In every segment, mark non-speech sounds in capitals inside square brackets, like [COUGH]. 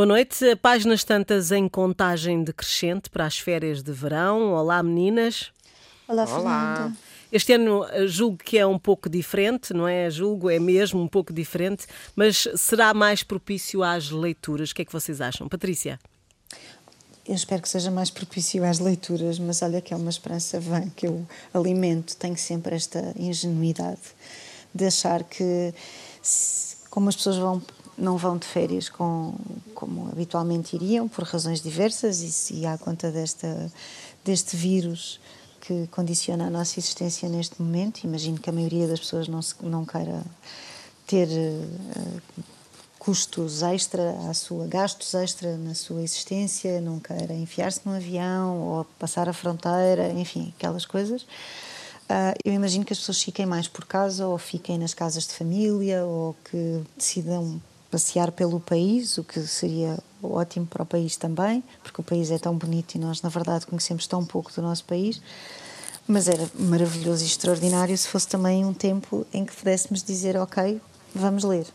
Boa noite. Páginas tantas em contagem decrescente para as férias de verão. Olá, meninas. Olá, Fernanda. Este ano eh, julgo que é um pouco diferente, não é? Julgo, é mesmo um pouco diferente, mas será mais propício às leituras? O que é que vocês acham? Patrícia? Eu espero que seja mais propício às leituras, mas olha que é uma esperança vã que eu alimento. Tenho sempre esta ingenuidade de achar que, como as pessoas vão não vão de férias com, como habitualmente iriam, por razões diversas, e, e à conta desta, deste vírus que condiciona a nossa existência neste momento. Imagino que a maioria das pessoas não, se, não queira ter uh, custos extra à sua, gastos extra na sua existência, não queira enfiar-se num avião ou passar a fronteira, enfim, aquelas coisas. Uh, eu imagino que as pessoas fiquem mais por casa ou fiquem nas casas de família ou que decidam passear pelo país, o que seria ótimo para o país também, porque o país é tão bonito e nós, na verdade, conhecemos tão pouco do nosso país. Mas era maravilhoso e extraordinário se fosse também um tempo em que pudéssemos dizer: Ok, vamos ler.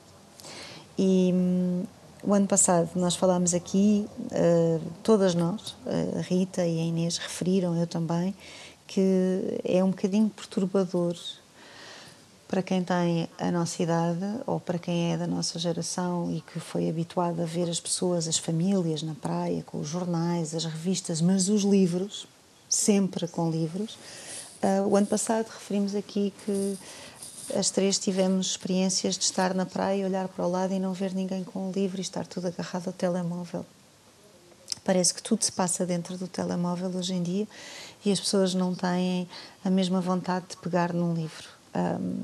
E hum, o ano passado nós falámos aqui, uh, todas nós, a Rita e a Inês referiram, eu também, que é um bocadinho perturbador para quem tem a nossa idade ou para quem é da nossa geração e que foi habituado a ver as pessoas, as famílias na praia, com os jornais, as revistas, mas os livros, sempre com livros. Uh, o ano passado referimos aqui que as três tivemos experiências de estar na praia, olhar para o lado e não ver ninguém com um livro e estar tudo agarrado ao telemóvel. Parece que tudo se passa dentro do telemóvel hoje em dia e as pessoas não têm a mesma vontade de pegar num livro. Um,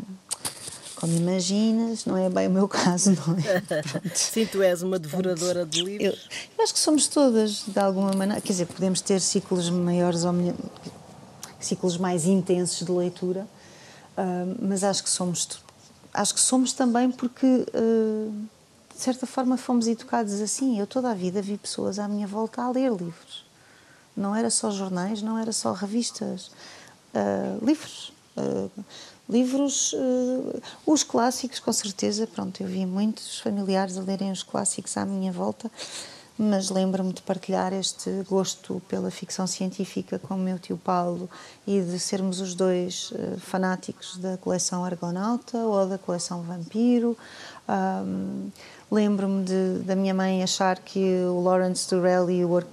como imaginas, não é bem o meu [LAUGHS] caso, não é? [LAUGHS] Sim, tu és uma devoradora de livros. Eu, eu, acho que somos todas, de alguma maneira. Quer dizer, podemos ter ciclos maiores ou ciclos mais intensos de leitura, uh, mas acho que somos acho que somos também porque uh, de certa forma fomos educados assim. Eu toda a vida vi pessoas à minha volta a ler livros. Não era só jornais, não era só revistas, uh, livros. Livros, os clássicos, com certeza. Pronto, eu vi muitos familiares a lerem os clássicos à minha volta mas lembro-me de partilhar este gosto pela ficção científica com o meu tio Paulo e de sermos os dois uh, fanáticos da coleção Argonauta ou da coleção Vampiro. Um, lembro-me da minha mãe achar que o Lawrence Durrell e o,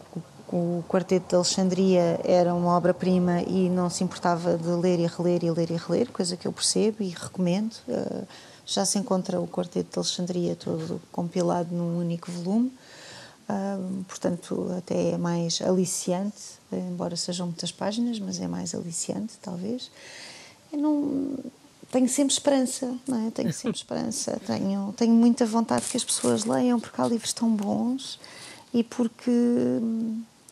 o Quarteto de Alexandria era uma obra-prima e não se importava de ler e reler e ler e reler, coisa que eu percebo e recomendo. Uh, já se encontra o Quarteto de Alexandria todo compilado num único volume portanto, até é mais aliciante, embora sejam muitas páginas, mas é mais aliciante, talvez. Eu não tenho sempre esperança, não é? Tenho sempre [LAUGHS] esperança. Tenho, tenho muita vontade que as pessoas leiam, porque há livros tão bons e porque.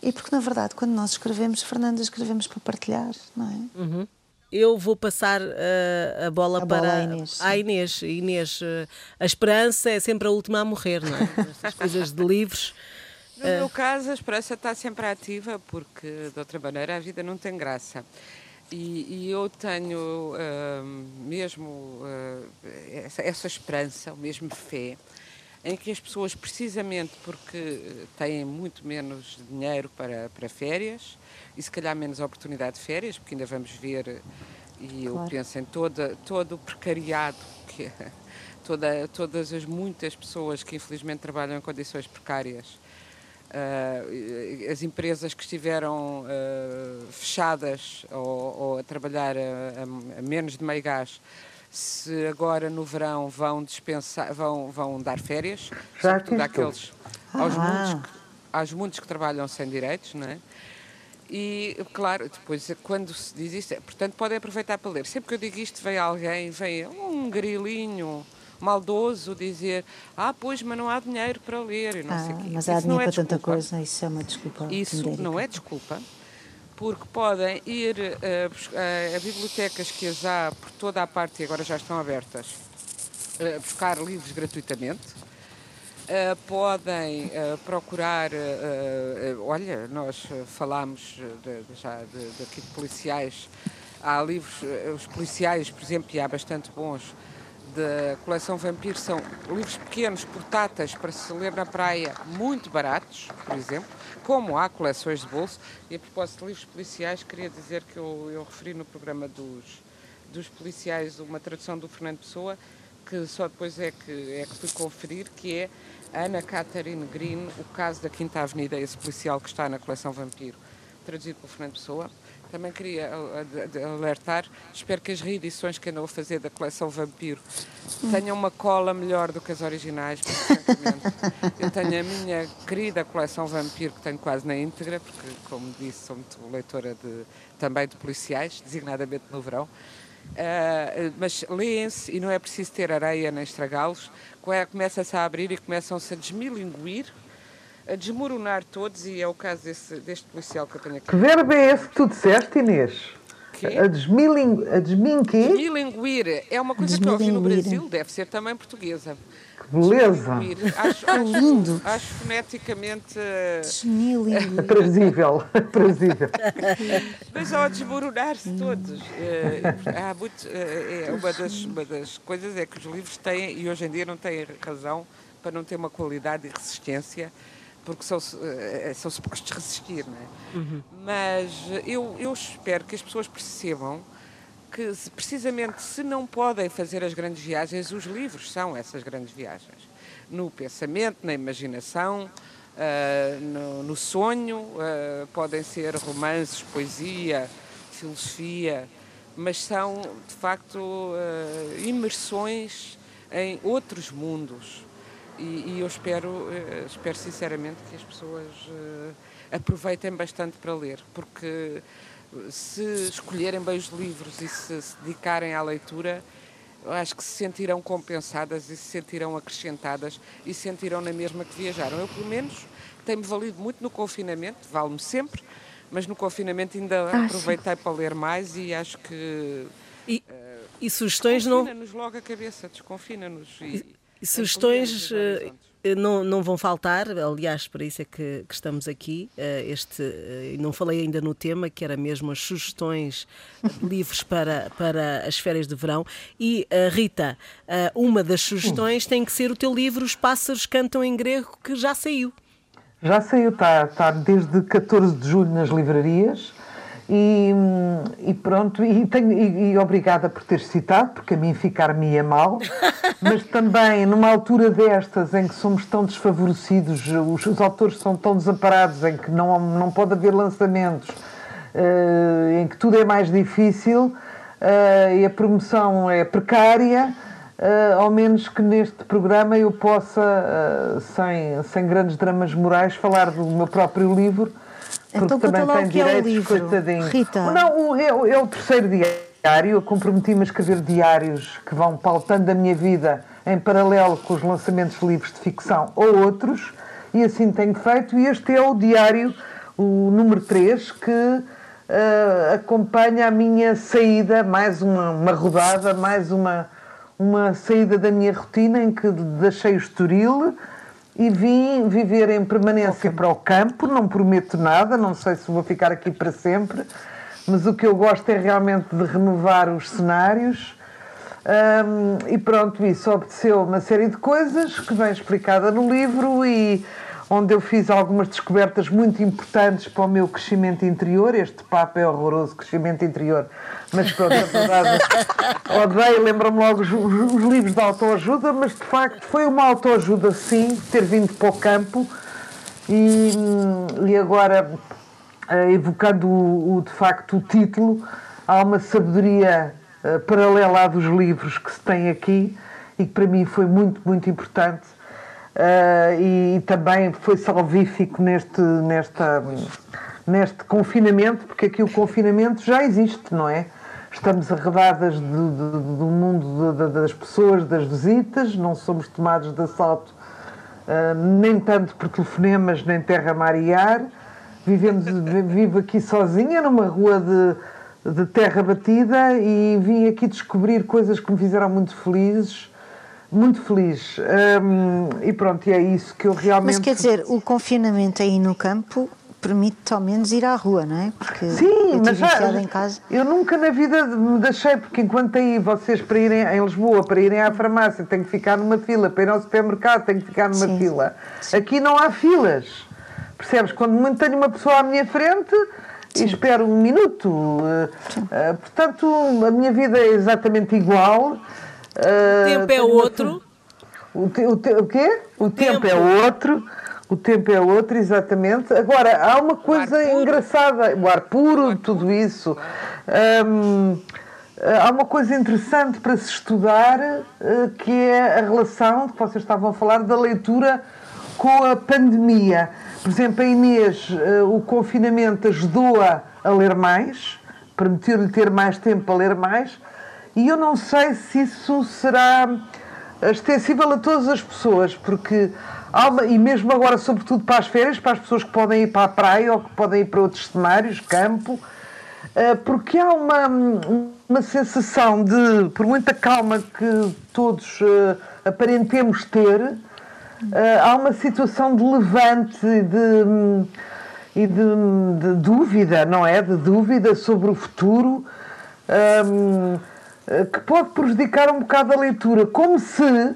E porque, na verdade, quando nós escrevemos, Fernanda, escrevemos para partilhar, não é? Uhum. Eu vou passar uh, a bola a para bola a Inês. a Inês. Inês, uh, a esperança é sempre a última a morrer, não é? [LAUGHS] Estas coisas de livros. No uh... meu caso, a esperança está sempre ativa, porque de outra maneira a vida não tem graça. E, e eu tenho mesmo essa, essa esperança, ou mesmo fé, em que as pessoas, precisamente porque têm muito menos dinheiro para, para férias, e se calhar menos oportunidade de férias, porque ainda vamos ver, e eu claro. penso em toda, todo o precariado, que, [LAUGHS] toda, todas as muitas pessoas que infelizmente trabalham em condições precárias, uh, as empresas que estiveram uh, fechadas ou, ou, a trabalhar a, a, a menos de meio gás, se agora no verão vão dispensar, vão, vão dar férias, sobretudo àqueles, aos, ah. muitos, aos muitos que trabalham sem direitos, não é? E, claro, depois, quando se diz isto, é, portanto, podem aproveitar para ler. Sempre que eu digo isto, vem alguém, vem um grilinho maldoso dizer ah, pois, mas não há dinheiro para ler. não ah, sei mas há dinheiro é para desculpa. tanta coisa, isso é uma desculpa. Isso não é desculpa, porque podem ir uh, uh, a bibliotecas que as há por toda a parte e agora já estão abertas, uh, buscar livros gratuitamente. Uh, podem uh, procurar, uh, olha, nós falámos de, de, já de, de, aqui de policiais, há livros, os policiais, por exemplo, e há bastante bons, da coleção Vampiro são livros pequenos, portáteis, para se ler na praia, muito baratos, por exemplo, como há coleções de bolso. E a propósito de livros policiais, queria dizer que eu, eu referi no programa dos, dos policiais uma tradução do Fernando Pessoa, que só depois é que, é que fui conferir, que é Ana Catherine Green, o caso da Quinta Avenida, esse policial que está na coleção Vampiro, traduzido pelo Fernando Pessoa. Também queria alertar, espero que as reedições que andam a fazer da coleção Vampiro tenham uma cola melhor do que as originais, porque, eu tenho a minha querida coleção Vampiro, que tenho quase na íntegra, porque, como disse, sou muito leitora de, também de policiais, designadamente no verão. Uh, mas leem-se e não é preciso ter areia nem estragá-los, começa-se a abrir e começam-se a desmilinguir a desmoronar todos, e é o caso desse, deste policial que eu tenho aqui. Que verbo é esse que tu disseste, Inês? A, desmiling... a? Desmilinguir. É uma coisa que eu ouvi no Brasil, deve ser também portuguesa. Que beleza! Acho, acho, lindo. Acho foneticamente... Desmilinguir. Aprazível, [LAUGHS] aprazível. Mas ao desmoronar-se todos. Eh, há muito, eh, é uma das, uma das coisas é que os livros têm, e hoje em dia não têm razão, para não ter uma qualidade e resistência porque são, eh, são supostos resistir, não é? Uhum. Mas eu, eu espero que as pessoas percebam que, precisamente, se não podem fazer as grandes viagens, os livros são essas grandes viagens. No pensamento, na imaginação, uh, no, no, sonho, uh, podem ser romances, poesia, filosofia, mas são, de facto, uh, imersões em outros mundos e, e eu espero, uh, espero sinceramente que as pessoas uh, aproveitem bastante para ler, porque se escolherem bem os livros e se, se dedicarem à leitura, eu acho que se sentirão compensadas e se sentirão acrescentadas e se sentirão na mesma que viajaram. Eu, pelo menos, tem-me valido muito no confinamento, vale-me sempre, mas no confinamento ainda ah, aproveitei sim. para ler mais e acho que. E, uh, e sugestões não. Desconfina-nos logo a cabeça, desconfina-nos. E, e sugestões eh, não, não vão faltar, aliás, para isso é que, que estamos aqui. Eh, este, eh, não falei ainda no tema, que era mesmo as sugestões [LAUGHS] livres para, para as férias de verão. E, Rita, uma das sugestões tem que ser o teu livro Os Pássaros Cantam em Grego, que já saiu. Já saiu, está, está desde 14 de julho nas livrarias. E, e, pronto, e, tenho, e, e, obrigada por ter citado, porque a mim ficar-me é mal, [LAUGHS] mas também numa altura destas em que somos tão desfavorecidos, os, os autores são tão desamparados, em que não, não pode haver lançamentos, uh, em que tudo é mais difícil uh, e a promoção é precária. Uh, ao menos que neste programa eu possa, sem, sem grandes dramas morais, falar do meu próprio livro então conta lá o que é o livro. Coitadinho. Rita. Não, é, é o terceiro diário. Eu comprometi-me a escrever diários que vão pautando a minha vida em paralelo com os lançamentos de livros de ficção ou outros. E assim tenho feito. E este é o diário, o número 3, que uh, acompanha a minha saída, mais uma, uma rodada, mais uma, uma saída da minha rotina em que deixei o Estoril e vim viver em permanência para o campo. Não prometo nada, não sei se vou ficar aqui para sempre, mas o que eu gosto é realmente de renovar os cenários. Um, e pronto, isso obedeceu uma série de coisas que vem explicada no livro e onde eu fiz algumas descobertas muito importantes para o meu crescimento interior. Este papo é horroroso, crescimento interior. Mas pronto, a verdade, [LAUGHS] odeio, lembro-me logo os, os, livros de autoajuda, mas de facto foi uma autoajuda sim, ter vindo para o campo e, e agora, eh, evocando o, o, de facto o título, há uma sabedoria uh, paralela à dos livros que se tem aqui e que para mim foi muito, muito importante e, e, também foi salvífico neste, nesta, neste confinamento, porque aqui o confinamento já existe, não é? Estamos arredadas de, do mundo das pessoas, das visitas, não somos tomados de assalto uh, nem tanto por telefonemas, nem terra marear. Vivemos, vivo aqui sozinha numa rua de, de terra batida e vim aqui descobrir coisas que me fizeram muito felizes muito feliz. E pronto, e é isso que eu realmente. Mas quer dizer, o confinamento aí no campo permite ao menos ir à rua, não é? Porque Sim, mas já, em casa. eu nunca na vida me deixei, porque enquanto aí vocês para irem em Lisboa, para irem à farmácia, têm que ficar numa fila, para ir ao supermercado, têm que ficar numa Sim. fila. Sim. Aqui não há filas. Percebes? Quando muito tenho uma pessoa à minha frente, Sim. e espero um minuto. Uh, portanto, a minha vida é exatamente igual. Uh, o tempo é outro. O, te, o, te, o quê? O tempo. tempo. é outro. O tempo é outro, exatamente. Agora, há uma coisa engraçada, o ar puro, ar tudo isso. Um, há uma coisa interessante para se estudar, que é a relação que vocês estavam a falar da leitura com a pandemia. Por exemplo, a Inês, o confinamento ajudou-a a ler mais, permitiu-lhe ter mais tempo para ler mais, e eu não sei se isso será extensível a todas as pessoas, porque há uma, e mesmo agora, sobretudo para as férias, para as pessoas que podem ir para a praia ou que podem ir para outros cenários, campo, eh, porque há uma, uma sensação de, por muita calma que todos eh, aparentemos ter, eh, há uma situação de levante de, e de, de, dúvida, não é? De dúvida sobre o futuro. Um, eh, que pode prejudicar um bocado a leitura, como se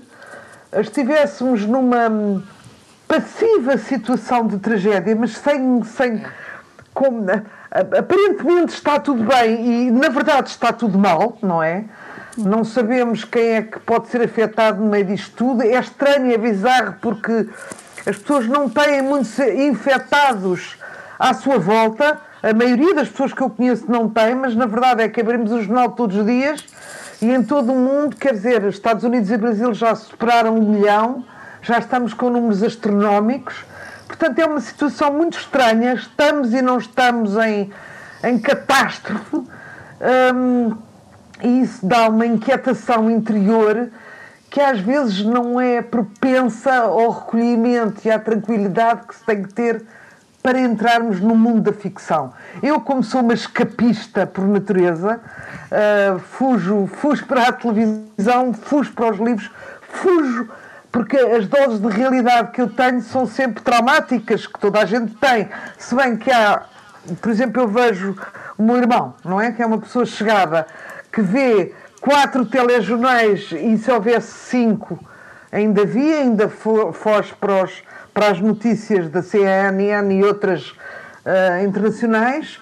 estivéssemos numa passiva situação de tragédia, mas sem. sem como, aparentemente está tudo bem e na verdade está tudo mal, não é? Não sabemos quem é que pode ser afetado no meio disto tudo. É estranho, é bizarro, porque as pessoas não têm muitos infectados à sua volta. A maioria das pessoas que eu conheço não tem, mas na verdade é que abrimos o jornal todos os dias e em todo o mundo, quer dizer, Estados Unidos e Brasil já superaram um milhão, já estamos com números astronómicos. Portanto, é uma situação muito estranha. Estamos e não estamos em, em catástrofe. Um, e isso dá uma inquietação interior que às vezes não é propensa ao recolhimento e à tranquilidade que se tem que ter para entrarmos no mundo da ficção. Eu, como sou uma escapista por natureza, uh, fujo, fujo para a televisão, fujo para os livros, fujo porque as doses de realidade que eu tenho são sempre traumáticas, que toda a gente tem. Se bem que há, por exemplo, eu vejo o meu irmão, não é? Que é uma pessoa chegada, que vê quatro telejornais e se houvesse cinco, ainda via, ainda foge para os para as notícias da CNN e outras uh, internacionais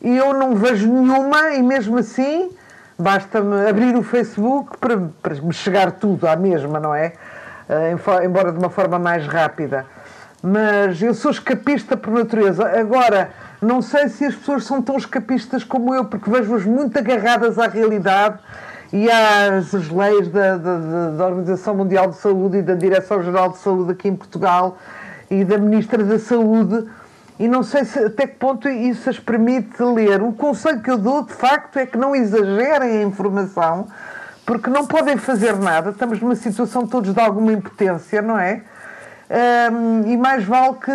e eu não vejo nenhuma e mesmo assim basta-me abrir o Facebook para, para me chegar tudo à mesma, não é? Uh, embora de uma forma mais rápida. Mas eu sou escapista por natureza. Agora, não sei se as pessoas são tão escapistas como eu, porque vejo-as muito agarradas à realidade e às leis da, da, da, Organização Mundial de Saúde e da Direção-Geral de Saúde aqui em Portugal e da Ministra da Saúde, e não sei se, até que ponto isso as permite ler. O conselho que eu dou, de facto, é que não exagerem a informação, porque não podem fazer nada. Estamos numa situação todos de alguma impotência, não é? Um, e mais vale que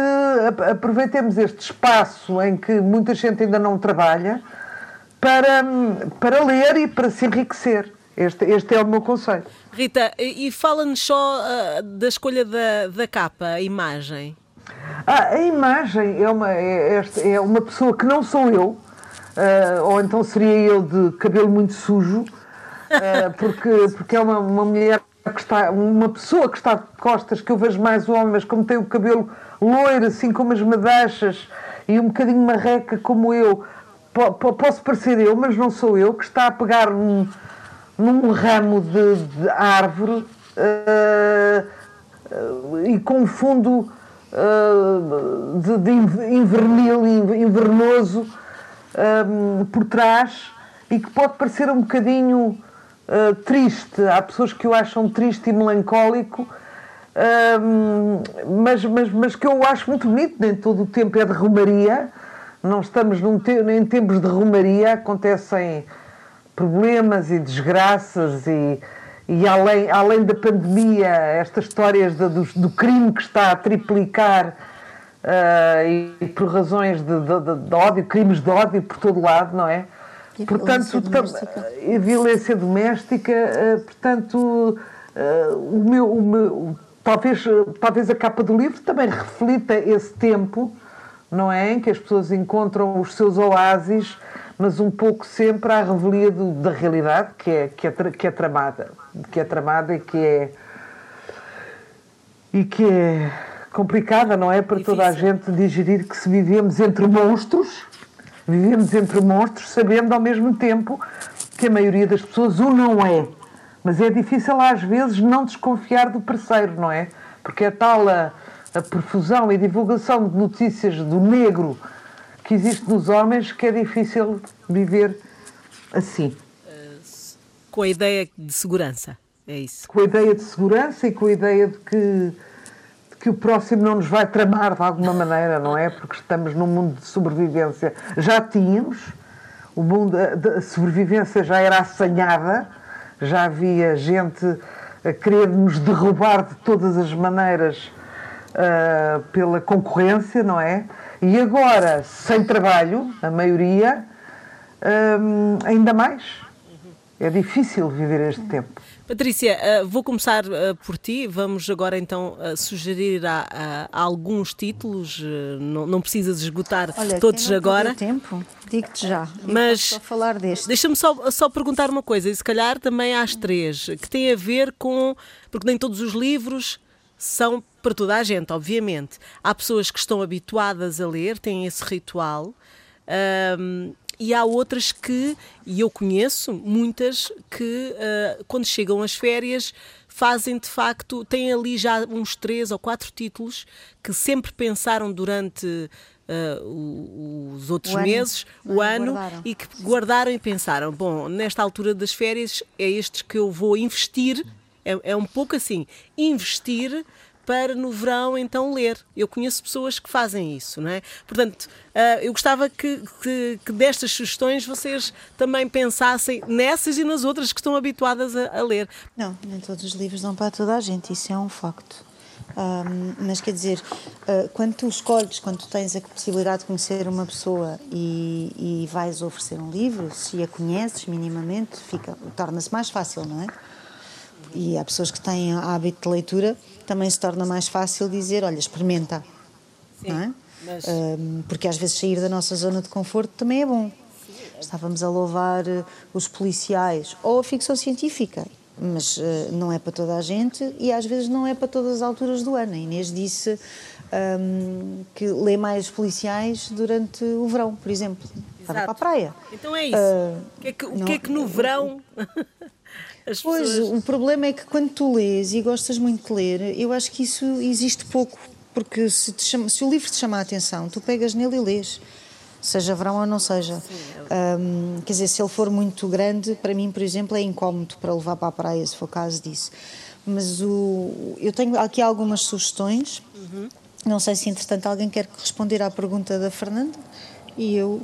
aproveitemos este espaço em que muita gente ainda não trabalha para, para ler e para se enriquecer. Este, este é o meu conselho. Rita, e fala-nos só uh, da escolha da, da capa, a imagem. Ah, a imagem é uma, é, é uma pessoa que não sou eu, uh, ou então seria eu de cabelo muito sujo, uh, [LAUGHS] porque, porque é uma, uma mulher que está, uma pessoa que está de costas, que eu vejo mais homem, mas como tem o cabelo loiro, assim como as madeixas, e um bocadinho marreca como eu, posso parecer eu, mas não sou eu, que está a pegar num, num ramo de, de árvore uh, uh, e com um fundo uh, de, de, invernil, invernoso por trás e que pode parecer um bocadinho triste. Há pessoas que o acham triste e melancólico. mas, mas, mas que eu acho muito bonito, nem todo o tempo é de romaria, não estamos num te em tempos de romaria, acontecem problemas e desgraças e, e além, além da pandemia, estas histórias de, do, do, crime que está a triplicar uh, e, por razões de, de, de, ódio, crimes de ódio por todo lado, não é? E portanto, violência e violência doméstica, uh, portanto, uh, o meu, o meu, talvez, talvez a capa do livro também reflita esse tempo não é? Em que as pessoas encontram os seus oásis, mas um pouco sempre à revelia do, da realidade, que é, que, é, que é tramada. Que é tramada e que é. e que é complicada, não é? Para Difícil. toda a gente digerir que se vivemos entre monstros, vivemos entre monstros, sabendo ao mesmo tempo que a maioria das pessoas o não é. Mas é difícil às vezes não desconfiar do parceiro, não é? Porque é tal a, a perfusão e divulgação de notícias do negro que existe nos homens que é difícil viver assim. Com a ideia de segurança, é isso? Com a ideia de segurança e com a ideia de que que o próximo não nos vai tramar de alguma maneira, não é? Porque estamos num mundo de sobrevivência. Já tínhamos, o mundo da sobrevivência já era assanhada, já havia gente a querer nos derrubar de todas as maneiras uh, pela concorrência, não é? E agora, sem trabalho, a maioria, um, ah, ainda mais. É difícil viver este tempo. Patrícia, eh, vou começar por ti. Vamos agora então sugerir a, a alguns títulos. Não, não precisas esgotar Olha, todos não agora. tempo, digo-te já. Mas só falar deste. Deixa-me só, só perguntar uma coisa, e se calhar também às três, que tem a ver com. Porque nem todos os livros são para toda a gente, obviamente. Há pessoas que estão habituadas a ler, têm esse ritual. Um, e há outras que, e eu conheço muitas, que uh, quando chegam as férias fazem de facto, têm ali já uns três ou quatro títulos que sempre pensaram durante uh, os outros o meses, ano. o ano, guardaram. e que guardaram e pensaram: bom, nesta altura das férias é estes que eu vou investir. É, é um pouco assim, investir para no verão então ler. Eu conheço pessoas que fazem isso, não é? Portanto, uh, eu gostava que, que, que, destas sugestões vocês também pensassem nessas e nas outras que estão habituadas a, a ler. Não, nem todos os livros dão para toda a gente, isso é um facto. Um, mas quer dizer, uh, quando tu escolhes, quando tu tens a possibilidade de conhecer uma pessoa e, e vais oferecer um livro, se a conheces minimamente, fica torna-se mais fácil, não é? E há pessoas que têm hábito de leitura também se torna mais fácil dizer, olha, experimenta. Sim, não é? Mas... Um, porque às vezes sair da nossa zona de conforto também é bom. Estávamos a louvar eh, os policiais ou a ficção científica, mas uh, não é para toda a gente e às vezes não é para todas as alturas do ano. A Inês disse um, que lê mais policiais durante o verão, por exemplo. Estava para a praia. Então é isso. Uh, o que é que, o que, é que no verão [LAUGHS] As pois, pessoas... o problema é que quando tu lês e gostas muito de ler, eu acho que isso existe pouco. Porque se, chama, se o livro te chama a atenção, tu pegas nele e lês. Seja verão ou não seja. Um, quer dizer, se ele for muito grande, para mim, por exemplo, é incómodo para levar para a praia, se for caso disso. Mas o, eu tenho aqui algumas sugestões. Uhum. Não sei se, entretanto, alguém quer responder à pergunta da Fernanda. E eu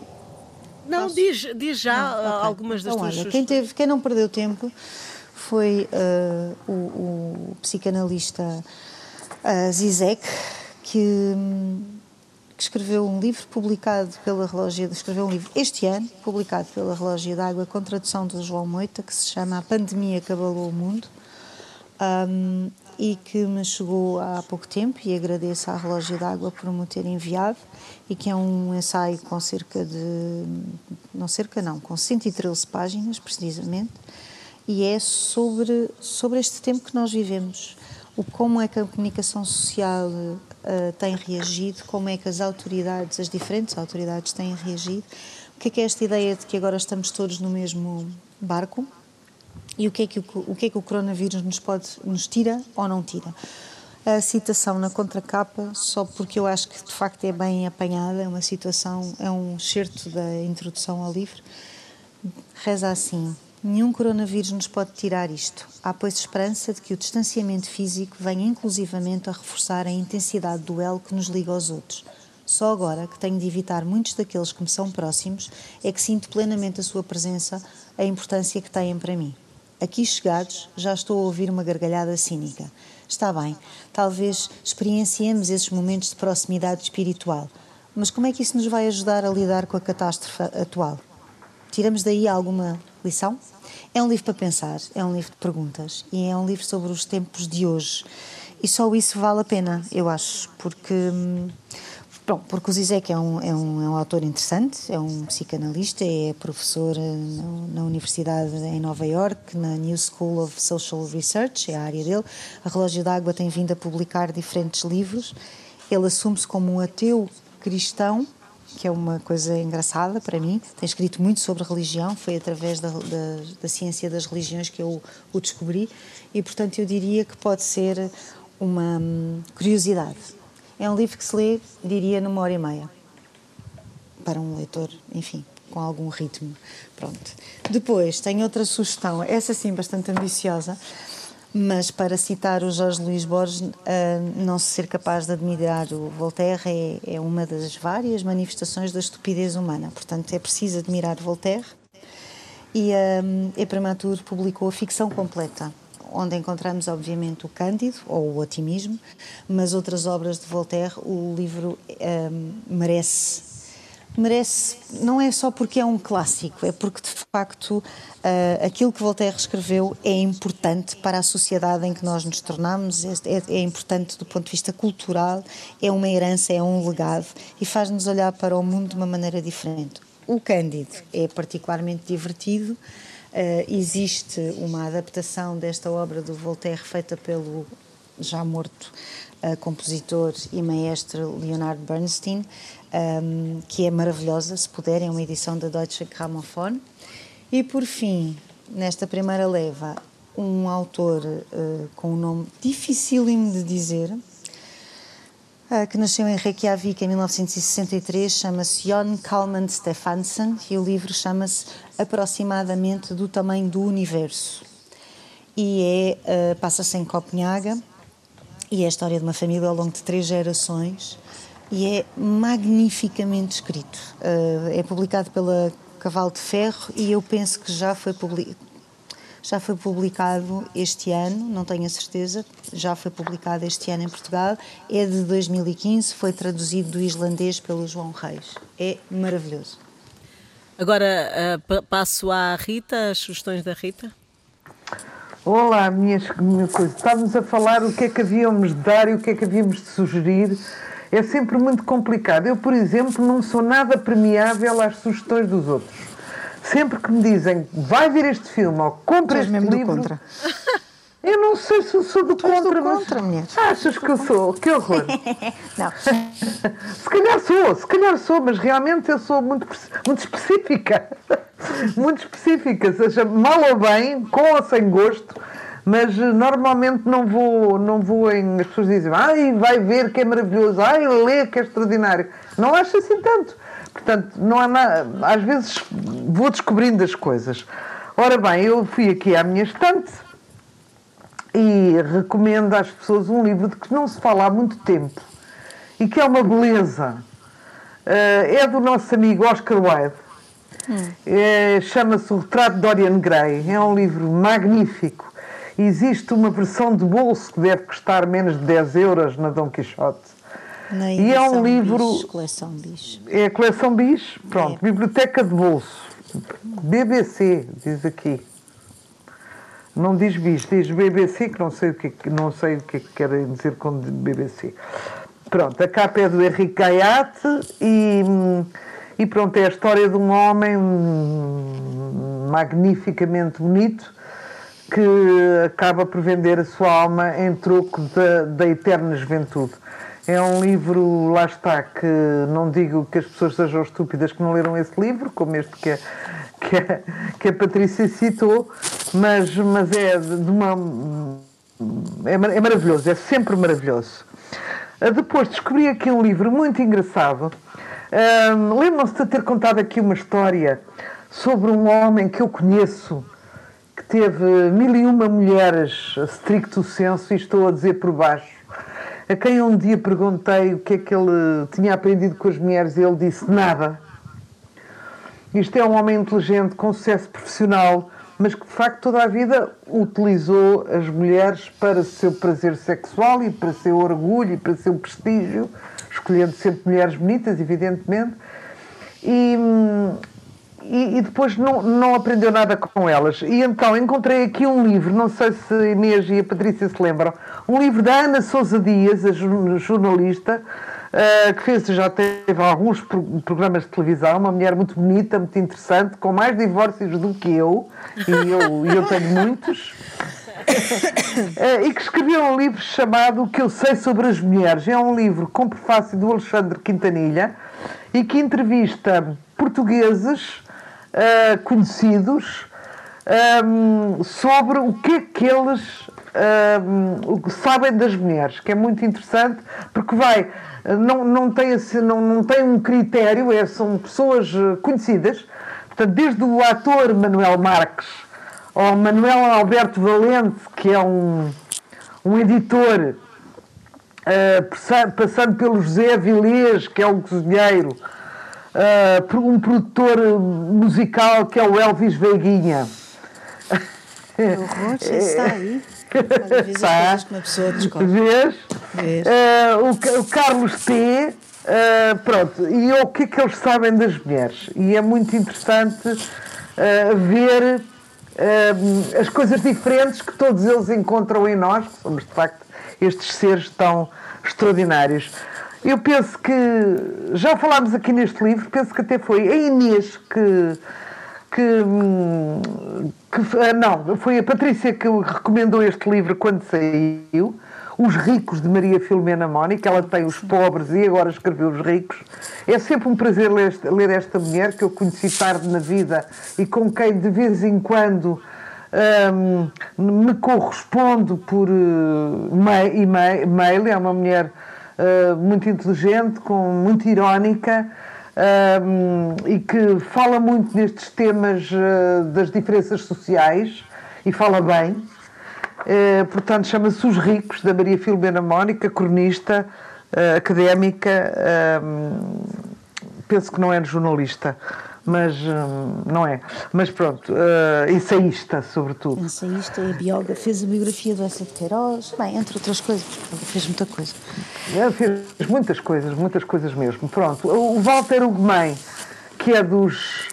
não, diz, diz já não, okay. algumas das então, tuas olha, quem, teve, quem não perdeu tempo foi uh, o, o, psicanalista uh, Zizek, que, que, escreveu um livro publicado pela Relógio, escreveu um livro este ano, publicado pela Relógio d'Água, com tradução de João Moita, que se chama A Pandemia que Abalou o Mundo. Um, e que me chegou há pouco tempo e agradeço à Relógio d'Água por me ter enviado e que é um ensaio com cerca de não cerca não, com 113 páginas precisamente e é sobre, sobre este tempo que nós vivemos. O como é que a comunicação social uh, tem reagido, como é que as autoridades, as diferentes autoridades têm reagido, o que é que é esta ideia de que agora estamos todos no mesmo barco e o que é que o, o, que é que o coronavírus nos pode nos tira ou não tira. A citação na contracapa, só porque eu acho que de facto é bem apanhada, é uma situação, é um excerto da introdução ao livro, reza assim: Nenhum coronavírus nos pode tirar isto. Há, pois, esperança de que o distanciamento físico venha inclusivamente a reforçar a intensidade do elo que nos liga aos outros. Só agora que tenho de evitar muitos daqueles que me são próximos é que sinto plenamente a sua presença, a importância que têm para mim. Aqui chegados, já estou a ouvir uma gargalhada cínica. Está bem, talvez experienciemos esses momentos de proximidade espiritual, mas como é que isso nos vai ajudar a lidar com a catástrofe atual? Tiramos daí alguma lição? É um livro para pensar, é um livro de perguntas e é um livro sobre os tempos de hoje. E só isso vale a pena, eu acho, porque hum, Pronto, porque o Zizek é um, é, um, é um autor interessante, é um psicanalista, é professor eh, na Universidade em Nova York, na New School of Social Research, é a área dele. A Relógio d'Água tem vindo a publicar diferentes livros. Ele assume-se como um ateu cristão, que é uma coisa engraçada para mim. Tem escrito muito sobre religião, foi através da, da, da ciência das religiões que eu o descobri, e portanto eu diria que pode ser uma hum, curiosidade. É um livro que se lê, diria, numa hora e meia. Para um leitor, enfim, com algum ritmo. Pronto. Depois, tenho outra sugestão, essa sim bastante ambiciosa, mas para citar o Jorge Luís Borges, uh, não se ser capaz de admirar o Voltaire é, é, uma das várias manifestações da estupidez humana. Portanto, é preciso admirar Voltaire. E um, ah, Eprematur publicou a ficção completa, onde encontramos, obviamente, o Cândido, ou o Otimismo, mas outras obras de Voltaire, o livro um, ah, merece merece, não é só porque é um clássico, é porque de facto uh, aquilo que Voltaire escreveu é importante para a sociedade em que nós nos tornamos, é, é, é importante do ponto de vista cultural, é uma herança, é um legado e faz-nos olhar para o mundo de uma maneira diferente. O Cândido é particularmente divertido. Uh, existe uma adaptação desta obra do Voltaire feita pelo já morto uh, compositor e maestro Leonard Bernstein, um, que é maravilhosa, se puderem, é uma edição da Deutsche Grammophon. E por fim, nesta primeira leva, um autor uh, com um nome dificílimo de dizer, que nasceu em Reykjavik em 1963, chama-se Jon Kalman Stefansson e o livro chama-se Aproximadamente do Tamanho do Universo. E é, uh, passa-se em Copenhaga e é a história de uma família ao longo de três gerações e é magnificamente escrito. Uh, é publicado pela Cavalo de Ferro e eu penso que já foi publicado. Já foi publicado este ano, não tenho a certeza, já foi publicado este ano em Portugal. É de 2015, foi traduzido do islandês pelo João Reis. É maravilhoso. Agora uh, passo à Rita, as sugestões da Rita. Olá, minhas, minha coisa. Estávamos a falar o que é que havíamos de dar e o que é que havíamos de sugerir é sempre muito complicado. Eu, por exemplo, não sou nada premiável às sugestões dos outros. Sempre que me dizem vai ver este filme ou compra este mesmo livro. Do contra. [LAUGHS] Eu não sei se sou do tu contra, do mas. contra, mulher. Achas que eu sou? Que horror! [LAUGHS] não. [LAUGHS] se calhar sou, se calhar sou, mas realmente eu sou muito, muito específica. muito específica, seja mal ou bem, com ou sem gosto mas eh, normalmente não vou, não vou em. As pessoas dizem, ai, vai ver que é maravilhoso, ai, lê que é extraordinário. Não acho assim tanto. Portanto, não há nada. Às vezes vou descobrindo as coisas. Ora bem, eu fui aqui à minha estante e recomendo às pessoas um livro de que não se fala há muito tempo e que é uma beleza. Uh, é do nosso amigo Oscar Wilde. Hum. É, Chama-se O Retrato de Dorian Gray. É um livro magnífico existe uma versão de bolso que deve custar menos de 10 euros na Dom Quixote. E é um livro. Bis, coleção Bis. É a coleção Bis, pronto, é. Biblioteca de Bolso. BBC, diz aqui. Não diz bis, diz BBC, que não sei o que, não sei o que, é que quer dizer com BBC. Pronto, a capa é do Henrique Gaiate e, e pronto, é a história de um homem magnificamente bonito que acaba por vender a sua alma em troco da, da eterna juventude. É um livro, lá está, que não digo que as pessoas sejam estúpidas que não leram esse livro, como este que a, que a, que a Patrícia citou, mas, mas é de uma. É, é maravilhoso, é sempre maravilhoso. Ah, depois descobri aqui um livro muito engraçado. Um, Lembram-se de ter contado aqui uma história sobre um homem que eu conheço que teve mil e uma mulheres, stricto senso, e estou a dizer por baixo, a quem um dia perguntei o que é que ele tinha aprendido com as mulheres e ele disse nada. Isto é um homem inteligente, com sucesso profissional, mas que de facto toda a vida utilizou as mulheres para seu prazer sexual e para seu orgulho e para seu prestígio, escolhendo sempre mulheres bonitas, evidentemente. E, hum, e, e, depois não, não aprendeu nada com elas. E então encontrei aqui um livro, não sei se a Inês e a Patrícia se lembram, um livro da Ana Sousa Dias, a jornalista, uh, que fez, já teve alguns pro programas de televisão, uma mulher muito bonita, muito interessante, com mais divórcios do que eu, e eu, eu tenho muitos. Uh, [COUGHS] e que escreveu um livro chamado O que eu sei sobre as mulheres. É um livro com prefácio do Alexandre Quintanilha e que entrevista portugueses uh, conhecidos um, sobre o que é que eles um, sabem das mulheres, que é muito interessante, porque vai, não, não, tem, não, não tem um critério, é, são pessoas conhecidas, portanto, desde o ator Manuel Marques ao Manuel Alberto Valente, que é um, um editor, uh, passando pelo José Vilês, que é um cozinheiro, uh, um produtor musical, que é o Elvis Veiguinha que horror, está aí. [LAUGHS] Olha, vês tá. as que uma pessoa descobre. Vês? Vês. Uh, o, o, Carlos T. Uh, pronto, e o que é que eles sabem das mulheres? E é muito interessante uh, ver as coisas diferentes que todos eles encontram em nós, que somos de facto estes seres tão extraordinários. Eu penso que, já falámos aqui neste livro, penso que até foi a Inês que que, que, ah, não, foi a Patrícia que recomendou este livro quando saiu, Os Ricos de Maria Filomena Mónica. Ela tem os pobres e agora escreveu os ricos. É sempre um prazer ler, ler esta mulher que eu conheci tarde na vida e com quem de vez em quando um, me correspondo por uh, mail. É uma mulher uh, muito inteligente, com, muito irónica um, e que fala muito nestes temas uh, das diferenças sociais e fala bem. Portanto, chama-se Os Ricos, da Maria Filomena Mónica, cronista, académica, penso que não é jornalista mas hum, não é. Mas pronto, uh, ensaísta, sobretudo. Ensaísta e biógrafa, fez a biografia do Essa de Queiroz, bem, entre outras coisas, fez muita coisa. É, fez muitas coisas, muitas coisas mesmo. Pronto, o Walter Ugumem, que é dos.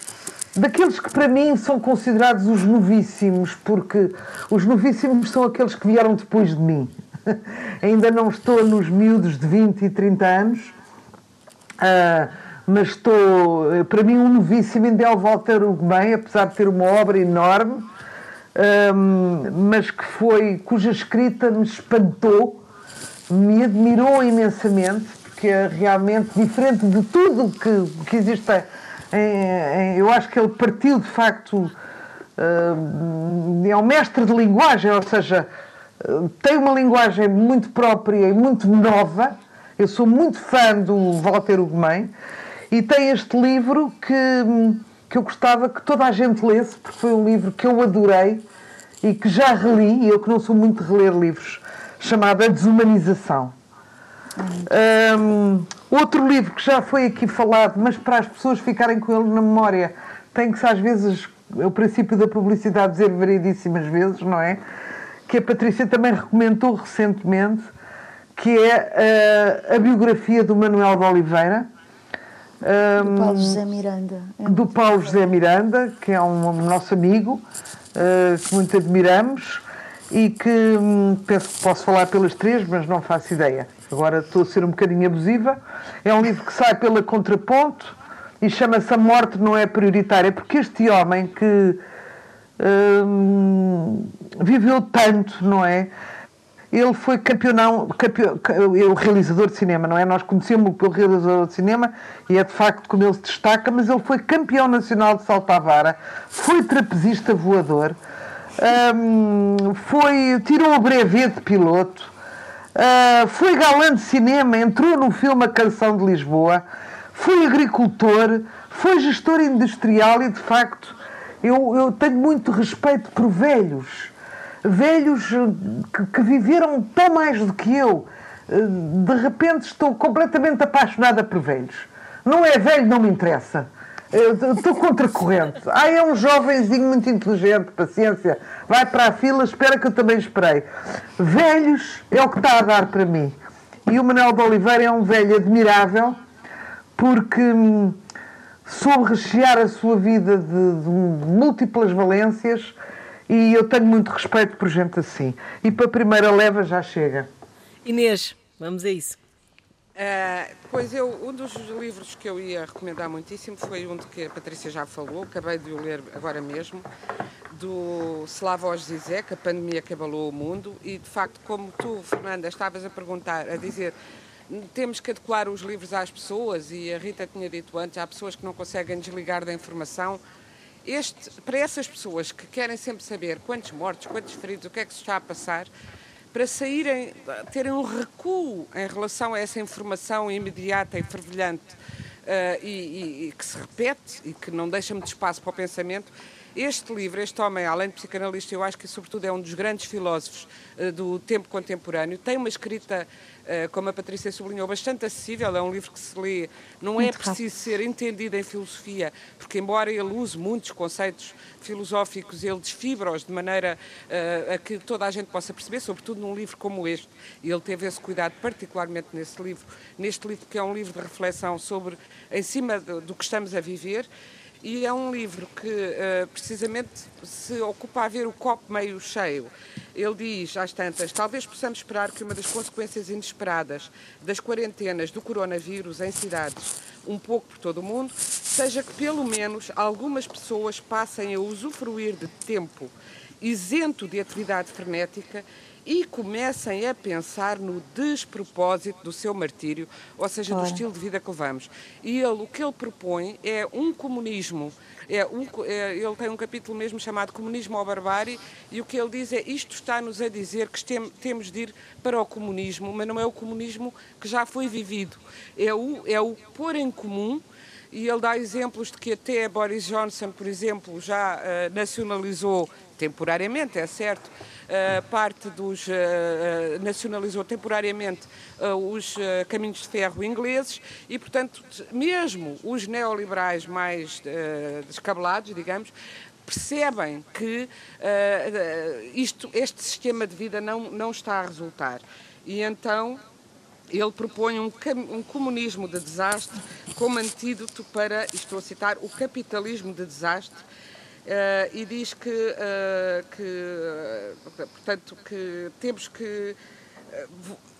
Daqueles que para mim são considerados os novíssimos, porque os novíssimos são aqueles que vieram depois de mim. [LAUGHS] Ainda não estou nos miúdos de 20 e 30 anos. Uh, mas estou, eh, para mim, um novíssimo em Del Walter Ugumem, apesar de ter uma obra enorme, um, mas que foi, cuja escrita me espantou, me admirou imensamente, porque é realmente diferente de tudo que, que existe. Em, em, eu acho que ele partiu, de facto, é um mestre de linguagem, ou seja, tem uma linguagem muito própria e muito nova. Eu sou muito fã do Walter Ugumem e tem este livro que, que eu gostava que toda a gente lesse, porque foi um livro que eu adorei e que já reli, e eu que não sou muito de reler livros, chamado A Desumanização. Um, outro livro que já foi aqui falado, mas para as pessoas ficarem com ele na memória, tem que se às vezes, é o princípio da publicidade dizer variedíssimas vezes, não é? Que a Patrícia também recomendou recentemente, que é a, a biografia do Manuel de Oliveira, um, do Paulo José Miranda. É do Paulo José Miranda, que é um, um nosso amigo, uh, que muito admiramos e que um, penso que posso falar pelas três, mas não faço ideia. Agora estou a ser um bocadinho abusiva. É um livro que sai pela Contraponto e chama-se A Morte Não É Prioritária, porque este homem que hum, viveu tanto, não é? Ele foi campeão, campeão, o realizador de cinema, não é? Nós conhecemos-o pelo realizador de cinema e é de facto como ele se destaca, mas ele foi campeão nacional de salto à vara, foi trapezista voador, um, foi, tirou o brevet de piloto, uh, foi galã de cinema, entrou no filme A Canção de Lisboa, foi agricultor, foi gestor industrial e de facto eu, eu tenho muito respeito por velhos velhos eh, que, que viveram tão mais do que eu. Eh, de repente estou completamente apaixonada por velhos. Não é velho, não me interessa. Estou contra a corrente. [LAUGHS] Ah, é um jovenzinho muito inteligente, paciência. Vai para a fila, espera que eu também esperei. Velhos é o que está a dar para mim. E o Manuel de Oliveira é um velho admirável porque hum, soube rechear a sua vida de, de múltiplas valências e eu tenho muito respeito por gente assim. E para a primeira leva já chega. Inês, vamos a isso. Uh, pois eu, um dos livros que eu ia recomendar muitíssimo foi um de que a Patrícia já falou, acabei de o ler agora mesmo, do Slavoj Zizek, A Pandemia que Abalou o Mundo, e de facto, como tu, Fernanda, estavas a perguntar, a dizer temos que adequar os livros às pessoas, e a Rita tinha dito antes, há pessoas que não conseguem desligar da informação. Este, para essas pessoas que querem sempre saber quantos mortos, quantos feridos, o que é que se está a passar, para saírem, terem um recuo em relação a essa informação imediata e fervilhante uh, e, e, e, que se repete e que não deixa muito espaço para o pensamento. Este livro, este homem, além de psicanalista, eu acho que sobretudo é um dos grandes filósofos uh, do tempo contemporâneo, tem uma escrita eh, como a Patrícia sublinhou, bastante acessível. É um livro que se lê, não Muito é preciso rápido. ser entendido em filosofia, porque, embora ele use muitos conceitos filosóficos, ele desfibra-os de maneira uh, a que toda a gente possa perceber, sobretudo num livro como este. E ele teve esse cuidado, particularmente nesse livro, neste livro que é um livro de reflexão sobre, em cima do, do que estamos a viver e é um livro que uh, precisamente se ocupa a ver o copo meio cheio. Ele diz às tantas: talvez possamos esperar que uma das consequências inesperadas das quarentenas do coronavírus em cidades, um pouco por todo o mundo, seja que pelo menos algumas pessoas passem a usufruir de tempo isento de atividade frenética e comecem a pensar no despropósito do seu martírio, ou seja, do estilo de vida que levamos. E ele, o que ele propõe é um comunismo. É um, é, ele tem um capítulo mesmo chamado Comunismo ao Barbárie, e o que ele diz é isto está-nos a dizer que tem, temos de ir para o comunismo, mas não é o comunismo que já foi vivido, é o, é o pôr em comum e ele dá exemplos de que até Boris Johnson, por exemplo, já uh, nacionalizou temporariamente, é certo, parte dos uh, nacionalizou temporariamente os caminhos de ferro ingleses e, portanto, mesmo os neoliberais mais descabelados, digamos, percebem que isto, este sistema de vida não, não está a resultar. E então ele propõe um, um, comunismo de desastre como antídoto para, estou a citar, o capitalismo de desastre uh, e diz que, uh, que, uh, portanto, que temos que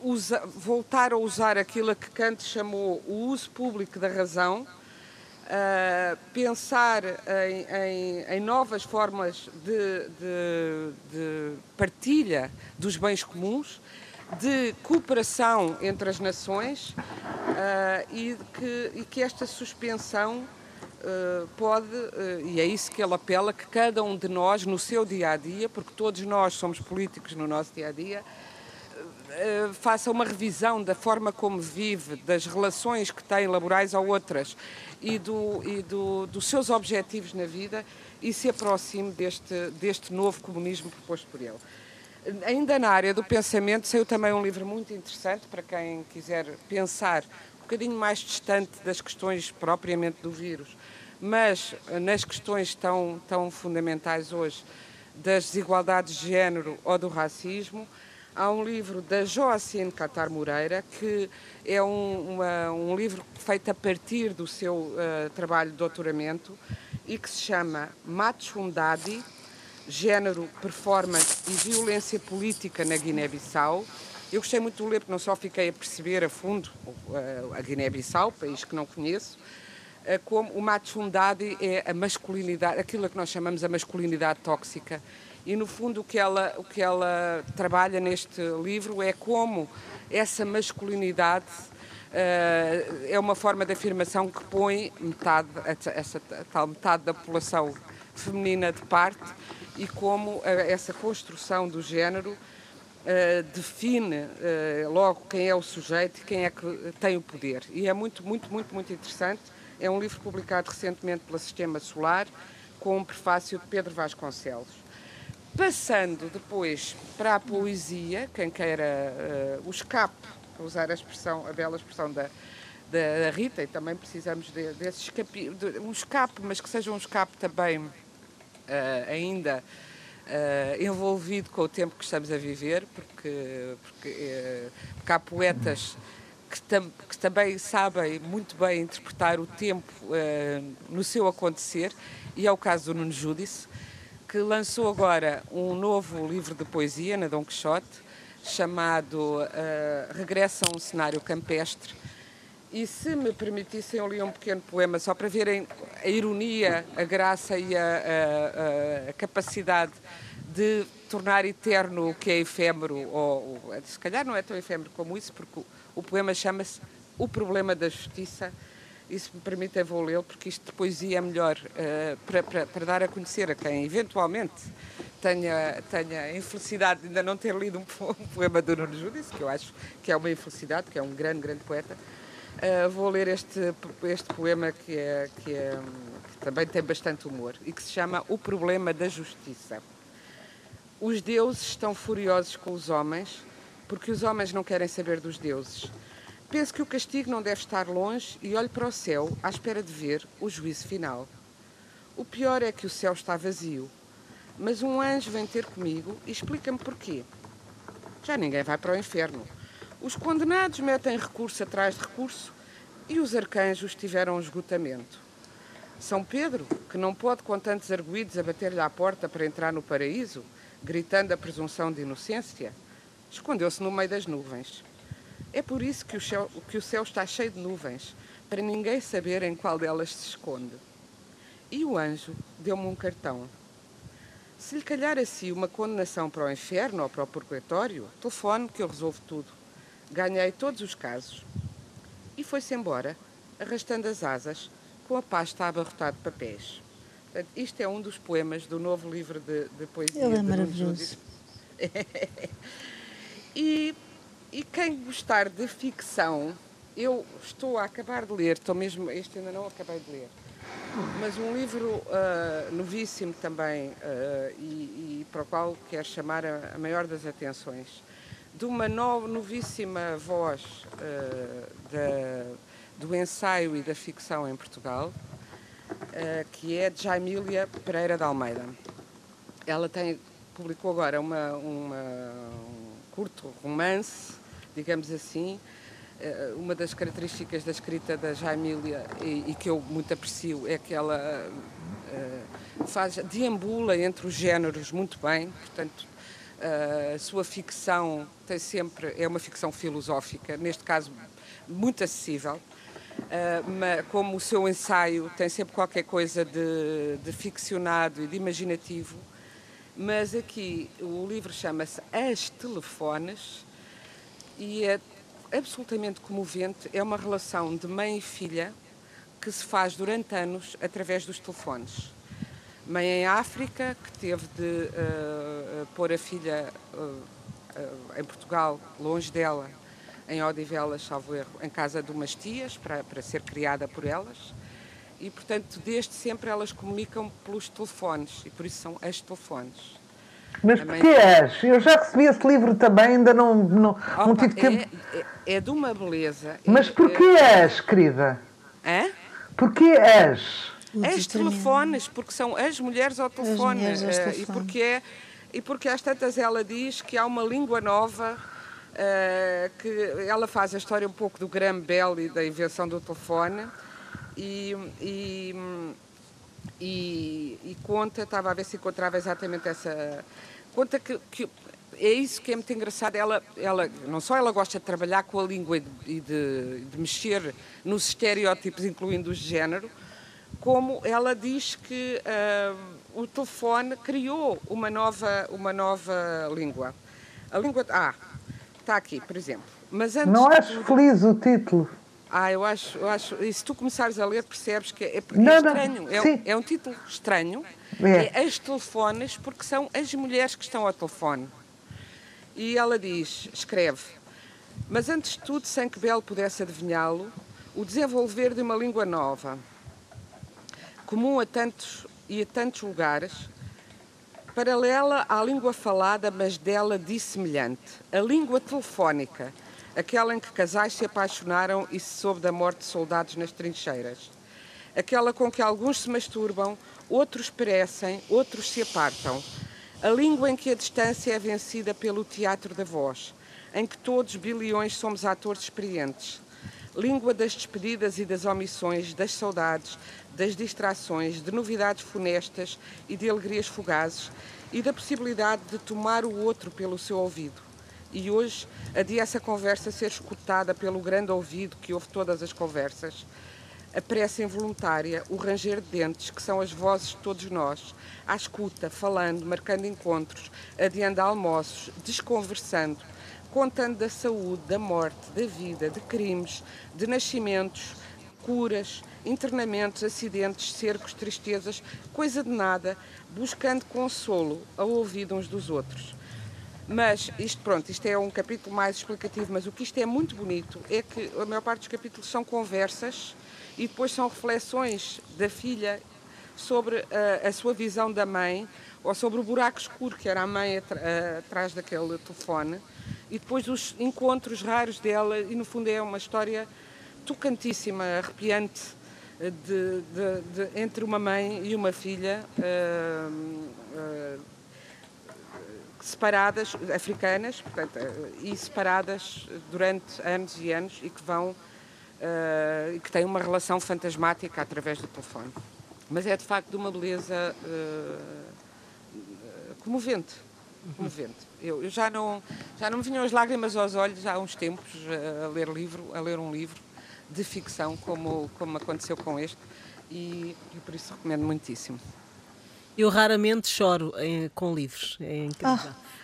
usa, voltar a usar aquilo a que Kant chamou o uso público da razão, pensar em, em, em, novas formas de, de, de partilha dos bens comuns, de cooperação entre as nações uh, e, que, e, que, esta suspensão uh, pode, uh, e é isso que ele apela, que cada um de nós, no seu dia a dia, porque todos nós somos políticos no nosso dia a dia, faça uma revisão da forma como vive, das relações que tem laborais ou outras e, do, e do, dos seus objetivos na vida e se aproxime deste, deste novo comunismo proposto por ele. Ainda na área do pensamento, saiu também um livro muito interessante para quem quiser pensar um bocadinho mais distante das questões propriamente do vírus, mas eh, nas questões tão, tão fundamentais hoje das desigualdades de género ou do racismo. Há um livro da Joacine Catar Moreira, que é um, uma, um livro feito a partir do seu uh, trabalho de doutoramento e que se chama Machundadi, género, performance e violência política na Guiné-Bissau. Eu gostei muito do ler, porque não só fiquei a perceber a fundo a Guiné-Bissau, país que não conheço, como o machundade é a masculinidade, aquilo que nós chamamos a masculinidade tóxica. E no fundo o que ela, o que ela trabalha neste livro é como essa masculinidade uh, é uma forma de afirmação que põe metade, essa tal metade da população feminina de parte e como eh, essa construção do género uh, define uh, logo quem é o sujeito e quem é que tem o poder. E é muito, muito, muito, muito interessante. É um livro publicado recentemente pela Sistema Solar, com um prefácio de Pedro Vasconcelos. Passando depois para a poesia, quem queira uh, o escape, usar a expressão, a bela expressão da, da Rita, e também precisamos de, desse escape, de, um escape, mas que seja um escape também uh, ainda uh, envolvido com o tempo que estamos a viver, porque, porque, porque há poetas que, tam, que, também sabem muito bem interpretar o tempo no seu acontecer, e é o caso do Nuno Júdice, que lançou agora um novo livro de poesia na Dom Quixote, chamado Regressa a um cenário campestre, E se me permitissem, eu li um pequeno poema só para verem a ironia, a graça e a, a, a capacidade de tornar eterno o que é efêmero, ou, ou, se calhar não é tão efêmero como isso, porque o, poema chama-se O Problema da Justiça. E se me permitem, vou lê-lo, porque isto de poesia é melhor uh, para, para, para, dar a conhecer a quem eventualmente tenha, tenha a infelicidade de ainda não ter lido um poema do Nuno Judice, que eu acho que é uma infelicidade, que é um grande, grande poeta. Uh, vou ler este, este poema que, é, que, é, que também tem bastante humor e que se chama O Problema da Justiça. Os deuses estão furiosos com os homens porque os homens não querem saber dos deuses. Penso que o castigo não deve estar longe e olho para o céu à espera de ver o juízo final. O pior é que o céu está vazio, mas um anjo vem ter comigo e explica-me porquê. Já ninguém vai para o inferno. Os condenados metem recurso atrás de recurso e os arcanjos tiveram um esgotamento. São Pedro, que não pode com tantos arguídos abater-lhe à porta para entrar no paraíso, gritando a presunção de inocência, escondeu-se no meio das nuvens. É por isso que o, céu, que o céu está cheio de nuvens, para ninguém saber em qual delas se esconde. E o anjo deu-me um cartão. Se lhe calhar assim uma condenação para o inferno ou para o purgatório, telefone que eu resolvo tudo. Ganhei todos os casos. E foi-se embora, arrastando as asas, com a pasta abarrotada de papéis. Portanto, isto é um dos poemas do novo livro de, de poesia. Ele é maravilhoso. [LAUGHS] e, e quem gostar de ficção, eu estou a acabar de ler, estou mesmo, este ainda não acabei de ler, mas um livro uh, novíssimo também uh, e, e, para o qual quero chamar a, a, maior das atenções, de uma no, novíssima voz uh, da, do ensaio e da ficção em Portugal, que é de Jaimília Pereira de Almeida. Ela tem, publicou agora uma, uma, um curto romance, digamos assim. Uh, uma das características da escrita da Jaimília e, e, que eu muito aprecio é que ela uh, faz, deambula entre os géneros muito bem, portanto, a sua ficção tem sempre, é uma ficção filosófica, neste caso muito acessível, Uh, como o seu ensaio tem sempre qualquer coisa de, de ficcionado e de imaginativo, mas aqui o livro chama-se As Telefones e é absolutamente comovente. É uma relação de mãe e filha que se faz durante anos através dos telefones. Mãe em África, que teve de uh, pôr a filha uh, em Portugal, longe dela, em Odivelas, salvo erro, em casa de umas tias, para, para ser criada por elas. E, portanto, desde sempre elas comunicam pelos telefones, e por isso são as telefones. Mas porquê és? Eu já recebi esse livro também, ainda não, não, Opa, não tive tempo. É, é, é, de uma beleza. Mas é, porquê é... és, querida? Hã? Porquê és? As telefones, porque são as mulheres ao telefone. Mulheres ao telefone. Eh, e, porque é, e porque às tantas ela diz que há uma língua nova Uh, que ela faz a história um pouco do Graham Bell e da invenção do telefone e, e, e, e, conta, estava a ver se encontrava exatamente essa. Conta que, que, é isso que é muito engraçado. Ela, ela, não só ela gosta de trabalhar com a língua e de, de, de mexer nos estereótipos, incluindo de género, como ela diz que uh, o telefone criou uma nova, uma nova língua. A língua. Ah, está aqui, por exemplo. Mas antes não acho feliz o título. Ah, eu acho, eu acho. E se tu começares a ler, percebes que é, é é estranho. É, um, é, um título estranho. É. é as telefones, porque são as mulheres que estão ao telefone. E ela diz, escreve, mas antes de tudo, sem que Belo pudesse adivinhá-lo, o desenvolver de uma língua nova, comum a tantos e a tantos lugares, paralela à língua falada, mas dela dissemelhante, a língua telefónica, aquela em que casais se apaixonaram e se soube da morte de soldados nas trincheiras, aquela com que alguns se masturbam, outros perecem, outros se apartam, a língua em que a distância é vencida pelo teatro da voz, em que todos bilhões somos atores experientes, língua das despedidas e das omissões, das saudades, das distrações, de novidades funestas e de alegrias fugazes e da possibilidade de tomar o outro pelo seu ouvido, e hoje adia essa conversa ser escutada pelo grande ouvido que ouve todas as conversas, a pressa involuntária, o ranger de dentes, que são as vozes de todos nós, à escuta, falando, marcando encontros, adiando almoços, desconversando, contando da saúde, da morte, da vida, de crimes, de nascimentos, curas, internamentos, acidentes, cercos, tristezas, coisa de nada, buscando consolo ao ouvido uns dos outros. Mas isto, pronto, isto é um capítulo mais explicativo, mas o que isto é muito bonito é que a maior parte dos capítulos são conversas e depois são reflexões da filha sobre a, a sua visão da mãe ou sobre o buraco escuro que era a mãe atrás daquele telefone. E depois os encontros raros dela e no fundo é uma história tocantíssima, arrepiante de, de, de, entre uma mãe e uma filha uh, uh, separadas, africanas, portanto, e separadas durante anos e anos e que vão uh, que têm uma relação fantasmática através do telefone. Mas é de facto de uma beleza comovente. comovente. Eu, eu, já não já não me vinham as lágrimas aos olhos há uns tempos a ler livro, a ler um livro de ficção como como aconteceu com este e, e por isso recomendo muitíssimo. Eu raramente choro em, com livros, é incrível.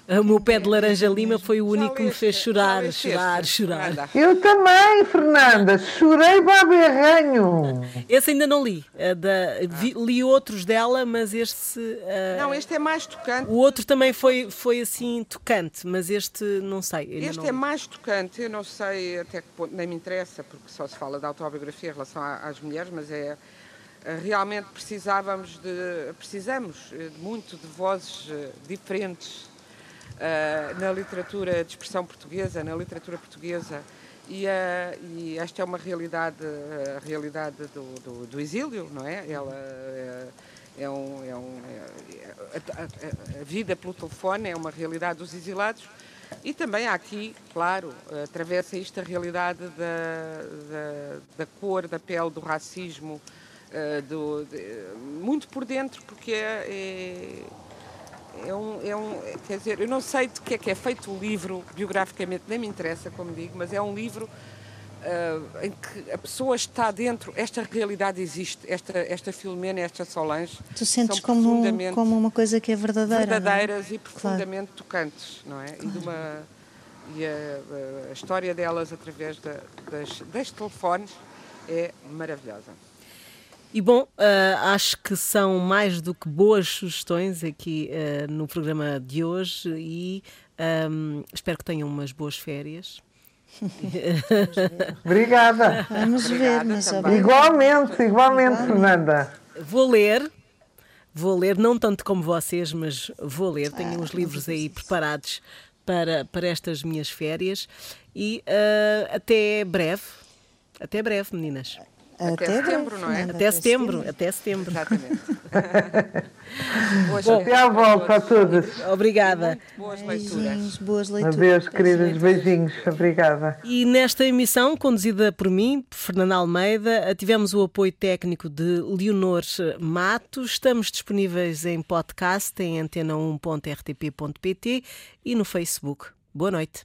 Ah. O meu pé de laranja lima foi o único que me fez chorar, chorar, chorar. Eu também, Fernanda, chorei baberranho. Esse ainda não li. Da, vi, li outros dela, mas este. Uh, não, este é mais tocante. O outro também foi, foi assim tocante, mas este não sei. Este não... é mais tocante, eu não sei até que ponto, nem me interessa, porque só se fala da autobiografia em relação às mulheres, mas é realmente precisávamos de, precisamos eh, muito de vozes eh, diferentes uh, na literatura de expressão portuguesa, na literatura portuguesa. E, uh, e esta é uma realidade, a realidade do, do, do exílio, não é? Ela é, é um, é um é, a, a, vida pelo telefone é uma realidade dos exilados e também há aqui, claro, atravessa isto a realidade da, da, da cor, da pele, do racismo, uh, do, de, muito por dentro, porque é, é, é, um, é um. Quer dizer, eu não sei de que é que é feito o livro, biograficamente, nem me interessa, como digo, mas é um livro. Uh, em que a pessoa está dentro, esta realidade existe, esta, esta Filomena, esta Solange. Tu sentes como, como uma coisa que é verdadeira. É? Verdadeiras e profundamente claro. tocantes, não é? Claro. E, uma, e a, a, história delas através da, das, das telefones é maravilhosa. E bom, uh, acho que são mais do que boas sugestões aqui uh, no programa de hoje e um, espero que tenham umas boas férias. [LAUGHS] Obrigada. Vamos ver, mas igualmente, igualmente, Fernanda. Vou ler, vou ler, não tanto como vocês, mas vou ler. Tenho ah, uns livros aí preparados para, para estas minhas férias e uh, até breve. Até breve, meninas. Até, até setembro, não é? Até, até setembro, setembro, até setembro. Exatamente. [LAUGHS] Bom, até à volta a todos. Obrigada. Boas leituras. Boas leituras. Adeus, queridas. Beijinhos. Obrigada. E nesta emissão, conduzida por mim, Fernanda Almeida, tivemos o apoio técnico de Leonor Matos. Estamos disponíveis em podcast em antena1.rtp.pt e no Facebook. Boa noite.